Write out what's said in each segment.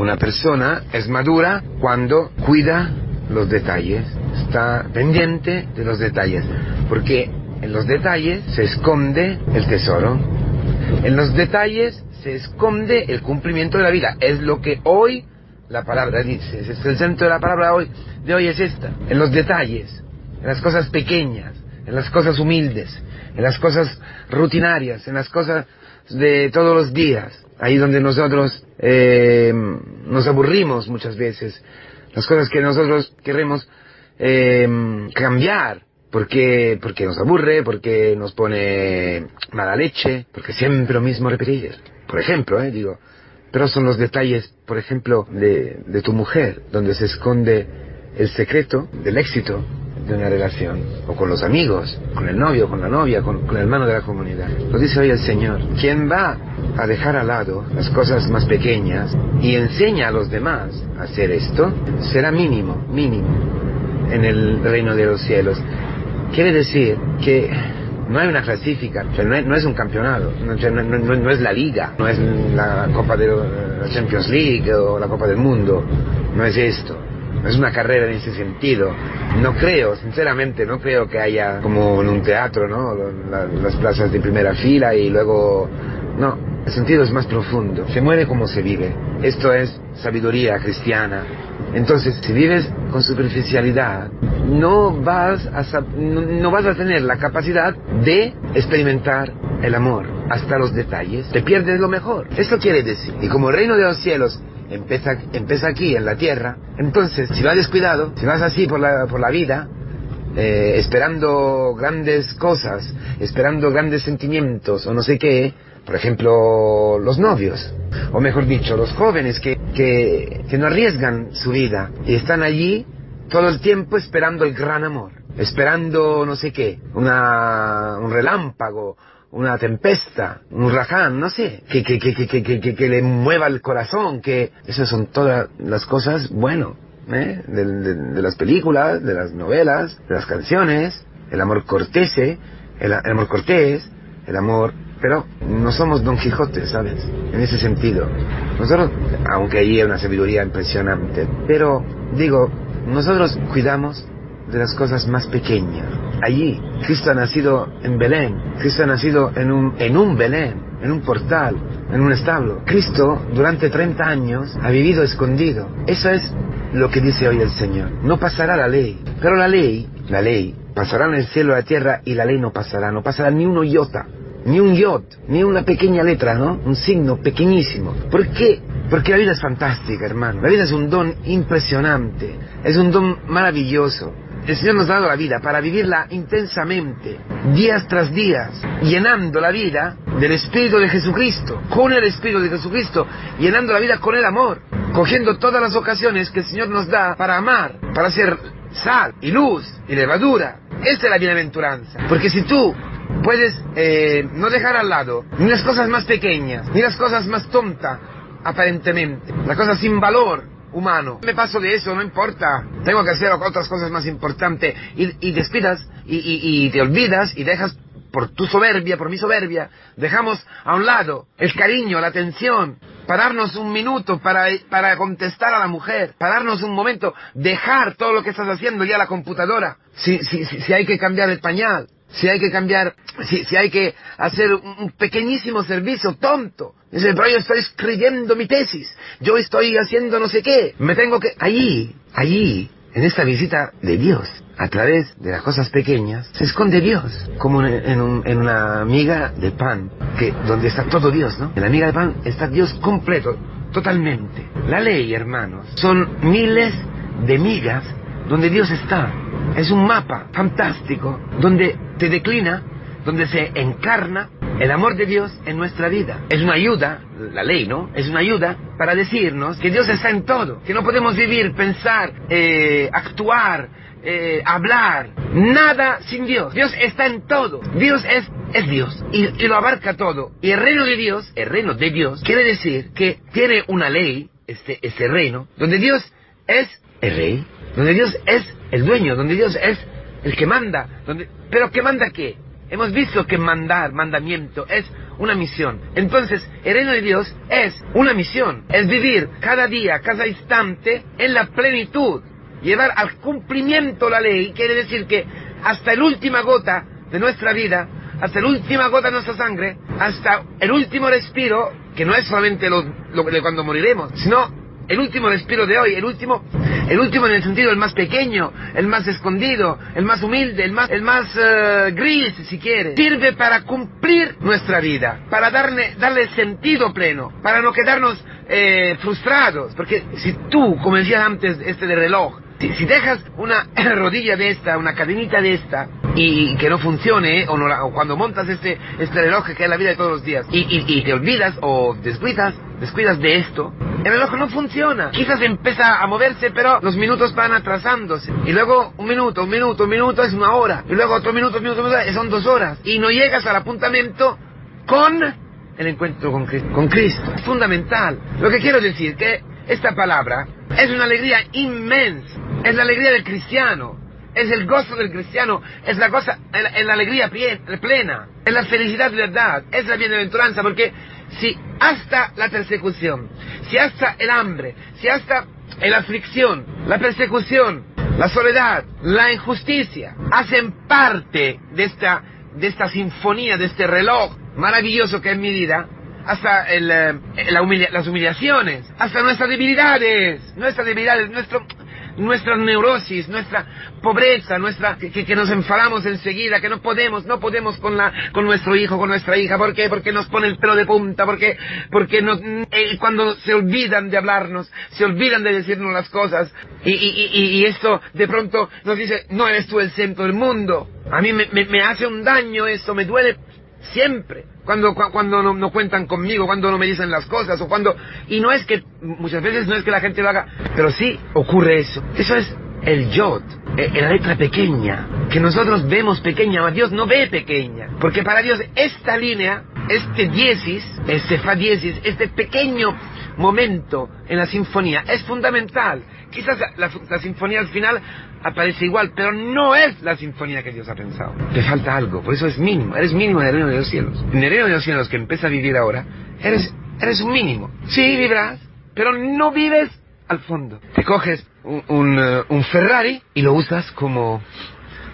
una persona es madura cuando cuida los detalles, está pendiente de los detalles, porque en los detalles se esconde el tesoro, en los detalles se esconde el cumplimiento de la vida, es lo que hoy la palabra dice, es el centro de la palabra hoy, de hoy es esta, en los detalles, en las cosas pequeñas, en las cosas humildes, en las cosas rutinarias, en las cosas de todos los días, ahí donde nosotros eh, nos aburrimos muchas veces, las cosas que nosotros queremos eh, cambiar, porque, porque nos aburre, porque nos pone mala leche, porque siempre lo mismo repetir. Por ejemplo, eh, digo, pero son los detalles, por ejemplo, de, de tu mujer, donde se esconde el secreto del éxito de una relación, o con los amigos, con el novio, con la novia, con, el hermano de la comunidad. Lo dice hoy el Señor. Quien va a dejar al lado las cosas más pequeñas y enseña a los demás a hacer esto, será mínimo, mínimo en el reino de los cielos. Quiere decir que no hay una clasifica, no, es, un campeonato, no, es la liga, no es la Copa de la Champions League o la Copa del Mundo, no es esto. Es una carrera en ese sentido. No creo, sinceramente, no creo que haya como en un teatro, ¿no? las plazas de primera fila y luego... No, el sentido es más profundo. Se muere como se vive. Esto es sabiduría cristiana. Entonces, si vives con superficialidad, no vas a, no vas a tener la capacidad de experimentar el amor hasta los detalles. Te pierdes lo mejor. Esto quiere decir, y como reino de los cielos empieza, empieza aquí en la tierra, entonces si vas descuidado, si vas así por la, por la vida, eh, esperando grandes cosas, esperando grandes sentimientos o no sé qué, por ejemplo, los novios, o mejor dicho, los jóvenes que, que, que no arriesgan su vida y están allí todo el tiempo esperando el gran amor, esperando no sé qué, una, un relámpago, una tempesta, un huracán, no sé, que, que, que, que, le mueva el corazón, que esas son todas las cosas, bueno, ¿eh? de, las películas, de las novelas, de las canciones, el amor cortese, el, el amor cortés, el amor pero no somos Don Quijote, ¿sabes? En ese sentido. Nosotros, aunque allí hay una sabiduría impresionante, pero digo, nosotros cuidamos de las cosas más pequeñas. Allí, Cristo ha nacido en Belén, Cristo ha nacido en un, en un Belén, en un portal, en un establo. Cristo, durante 30 años, ha vivido escondido. Eso es lo que dice hoy el Señor. No pasará la ley, pero la ley, la ley, pasará en el cielo y la tierra y la ley no pasará, no pasará ni uno iota ni un yod, ni una pequeña letra, ¿no? Un signo pequeñísimo. ¿Por qué? Porque la vida es fantástica, hermano. La vida es un don impresionante, es un don maravilloso. El Señor nos ha dado la vida para vivirla intensamente, días tras días, llenando la vida del Espíritu de Jesucristo, con el Espíritu de Jesucristo, llenando la vida con el amor, cogiendo todas las ocasiones que el Señor nos da para amar, para ser sal y luz y levadura. Esa es la bienaventuranza. Porque si tú puedes eh, no dejar al lado ni las cosas más pequeñas, ni las cosas más tontas, aparentemente, las cosas sin valor humano. Me paso de eso, no importa. Tengo que hacer otras cosas más importantes. Y, y despidas, y, y, y te olvidas, y dejas por tu soberbia, por mi soberbia, dejamos a un lado el cariño, la atención, pararnos un minuto para, para contestar a la mujer, pararnos un momento, dejar todo lo que estás haciendo ya a la computadora, si, si, si, si hay que cambiar el pañal, si hay que cambiar, si, si hay que hacer un pequeñísimo servicio tonto. Dice, pero yo estoy escribiendo mi tesis, yo estoy haciendo no sé qué, me tengo que... Allí, allí, en esta visita de Dios, a través de las cosas pequeñas, se esconde Dios, como en, en una miga de pan, que donde está todo Dios, ¿no? En la miga de pan está Dios completo, totalmente. La ley, hermanos, son miles de migas donde Dios está. Es un mapa fantástico donde te declina, donde se encarna el amor de Dios en nuestra vida. Es una ayuda, la ley, ¿no? Es una ayuda para decirnos que Dios está en todo, que no podemos vivir, pensar, eh, actuar, eh, hablar, nada sin Dios. Dios está en todo. Dios es, es Dios y, y lo abarca todo. Y el reino de Dios, el reino de Dios, quiere decir que tiene una ley, este, este reino, donde Dios es el rey, donde Dios es el dueño, donde Dios es el que manda, donde, pero ¿qué manda qué? hemos visto que mandar, mandamiento, es una misión. Entonces, el reino de Dios es una misión, es vivir cada día, cada instante en la plenitud, llevar al cumplimiento la ley, quiere decir que hasta la última gota de nuestra vida, hasta la última gota de nuestra sangre, hasta el último respiro, que no es solamente lo, de cuando moriremos, sino el último respiro de hoy, el último, el último en el sentido el más pequeño, el más escondido, el más humilde, el más, el más eh, gris, si quiere, sirve para cumplir nuestra vida, para darle, darle sentido pleno, para no quedarnos eh, frustrados, porque si tú, como decías antes, este de reloj, si, dejas una rodilla de esta, una cadenita de esta, y, que no funcione, o, no cuando montas este, este reloj que es la vida de todos los días, y, te olvidas o descuidas, descuidas de esto, el reloj no funciona. Quizás empieza a moverse, pero los minutos van atrasándose. Y luego un minuto, un minuto, un minuto es una hora. Y luego otro minuto, un minuto, un son dos horas. Y no llegas al apuntamiento con el encuentro con, Cristo. Es fundamental. Lo que quiero decir que esta palabra es una alegría inmensa. Es la alegría del cristiano. Es el gozo del cristiano. Es la, cosa, es la alegría plena. Es la felicidad de verdad. Es la bienaventuranza. Porque si hasta la persecución, si hasta el hambre, si hasta la aflicción, la persecución, la soledad, la injusticia, hacen parte de esta, de esta sinfonía, de este reloj maravilloso que es mi vida, hasta el, eh, las humillaciones, hasta nuestras debilidades, nuestras debilidades, nuestro, nuestra neurosis, nuestra pobreza, nuestra que, nos enfadamos enseguida, que no podemos, no podemos con la con nuestro hijo, con nuestra hija, ¿por qué? Porque nos pone el pelo de punta, porque porque nos, eh, cuando se olvidan de hablarnos, se olvidan de decirnos las cosas y, y, esto de pronto nos dice, no eres tú el centro del mundo. A mí me, me hace un daño esto, me duele siempre cuando, cuando no, cuentan conmigo, cuando no me dicen las cosas, o cuando... Y no es que, muchas veces no es que la gente lo haga, pero sí ocurre eso. Eso es el yod, eh, la letra pequeña, que nosotros vemos pequeña, pero Dios no ve pequeña. Porque para Dios esta línea, este diesis, este fa diesis, este pequeño momento en la sinfonía es fundamental. Quizás la, sinfonía al final aparece igual, pero no es la sinfonía que Dios ha pensado. Te falta algo, por eso es mínimo, eres mínimo en el reino de los cielos. En el reino de los cielos que empieza a vivir ahora, eres, eres un mínimo. Sí, vivirás, pero no vives al fondo. Te coges un, uh, un, Ferrari y lo usas como,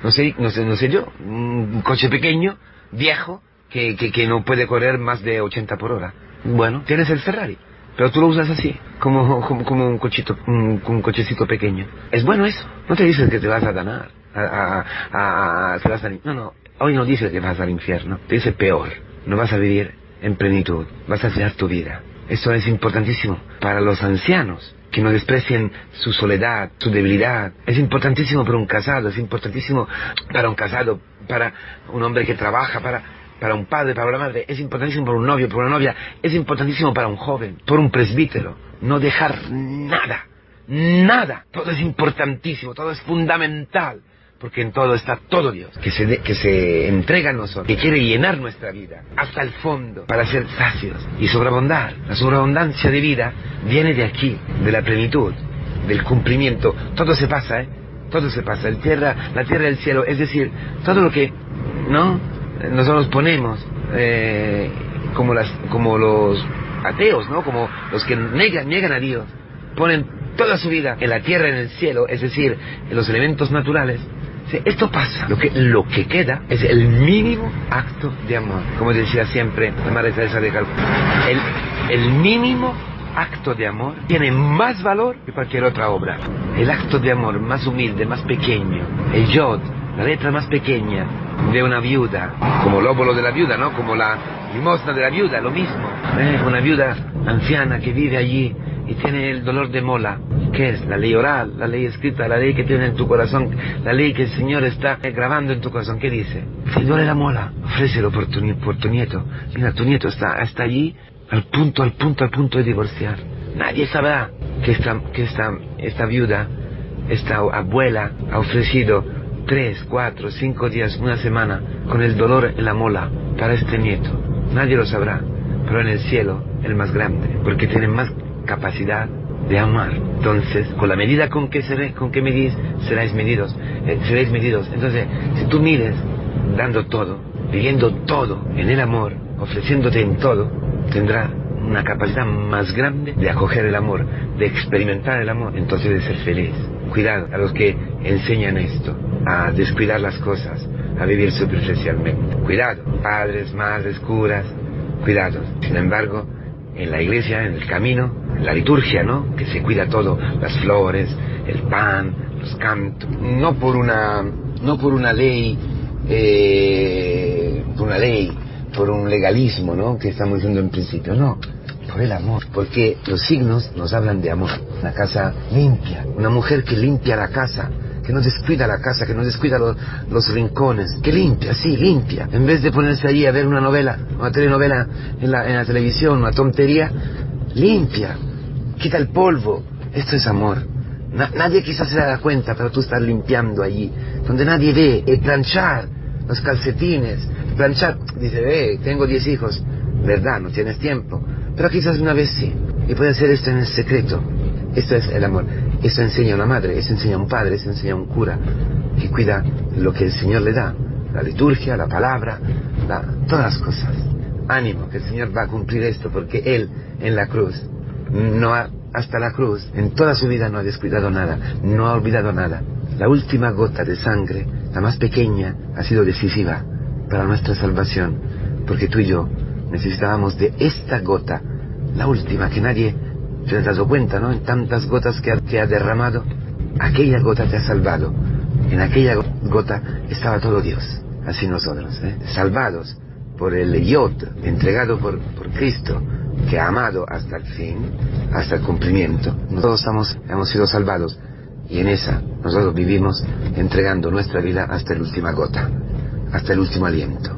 no sé, no sé, no sé yo, un coche pequeño, viejo, que, que no puede correr más de 80 por hora. Bueno, tienes el Ferrari. Pero tú lo usas así, como, como, un, cochito, un, cochecito pequeño. Es bueno eso. No te dices que te vas a ganar. A, a, a, no, no. Hoy no dice que vas al infierno. Te dice peor. No vas a vivir en plenitud. Vas a hacer tu vida. Eso es importantísimo para los ancianos que no desprecien su soledad, su debilidad. Es importantísimo para un casado, es importantísimo para un casado, para un hombre que trabaja, para para un padre, para una madre, es importantísimo para un novio, para una novia, es importantísimo para un joven, por un presbítero. No dejar nada, nada. Todo es importantísimo, todo es fundamental. Porque en todo está todo Dios, que se, que se entrega a nosotros, que quiere llenar nuestra vida hasta el fondo para ser sacios y sobreabundar. La sobreabundancia de vida viene de aquí, de la plenitud, del cumplimiento. Todo se pasa, ¿eh? Todo se pasa. El tierra, la tierra el cielo. Es decir, todo lo que, ¿no? Nosotros ponemos eh, como las como los ateos no como los que niegan, niegan a Dios ponen toda su vida en la tierra en el cielo es decir en los elementos naturales. Esto pasa. Lo que lo que queda es el mínimo acto de amor. Como decía siempre la madre Teresa de Calcuta el, el mínimo acto de amor tiene más valor que cualquier otra obra. El acto de amor más humilde más pequeño el yod la letra más pequeña de una viuda, como el óvulo de la viuda, ¿no? Como la limosna de la viuda, lo mismo. ¿eh? Una viuda anciana que vive allí y tiene el dolor de mola. ¿Qué es? La ley oral, la ley escrita, la ley que tiene en tu corazón, la ley que el Señor está grabando en tu corazón. ¿Qué dice? Si duele la mola, ofrécelo por tu, por tu nieto. Mira, tu nieto está, está allí al punto, al punto, al punto de divorciar. Nadie sabrá que esta, que esta, esta viuda, esta abuela ha ofrecido tres, cuatro, cinco días, una semana, con el dolor en la mola para este nieto. Nadie lo sabrá, pero en el cielo, el más grande, porque tiene más capacidad de amar. Entonces, con la medida con que, seré, con que medís, seréis medidos. Eh, seréis medidos. Entonces, si tú mides dando todo, viviendo todo en el amor, ofreciéndote en todo, tendrá una capacidad más grande de acoger el amor, de experimentar el amor, entonces de ser feliz. Cuidado a los que enseñan esto, a descuidar las cosas, a vivir superficialmente. Cuidado, padres, madres, curas, cuidado. Sin embargo, en la iglesia, en el camino, en la liturgia, ¿no? Que se cuida todo, las flores, el pan, los cantos, no por una, no por una ley, eh, por una ley, por un legalismo, ¿no? Que estamos diciendo en principio, no, por el amor, porque los signos nos hablan de amor. Una casa limpia, una mujer que limpia la casa, que no descuida la casa, que no descuida los, los, rincones, que limpia, sí, limpia. En vez de ponerse allí a ver una novela, una telenovela en la, en la televisión, una tontería, limpia, quita el polvo. Esto es amor. Na, nadie quizás se da cuenta, pero tú estás limpiando allí, donde nadie ve, y planchar los calcetines, planchar, dice, ve, tengo diez hijos, verdad, no tienes tiempo, pero quizás una vez sí, y puede hacer esto en el secreto. Esto es el amor. Eso enseña una madre, eso enseña un padre, eso enseña un cura que cuida lo que el Señor le da, la liturgia, la palabra, la, todas las cosas. Ánimo, que el Señor va a cumplir esto, porque Él en la cruz, no ha, hasta la cruz, en toda su vida no ha descuidado nada, no ha olvidado nada. La última gota de sangre, la más pequeña, ha sido decisiva para nuestra salvación, porque tú y yo necesitábamos de esta gota, la última, que nadie te has dado cuenta, ¿no? En tantas gotas que ha, que ha, derramado, aquella gota te ha salvado. En aquella gota estaba todo Dios. Así nosotros, ¿eh? salvados por el Yod, entregado por, por Cristo, que ha amado hasta el fin, hasta el cumplimiento. Nosotros estamos, hemos sido salvados y en esa nosotros vivimos entregando nuestra vida hasta la última gota, hasta el último aliento.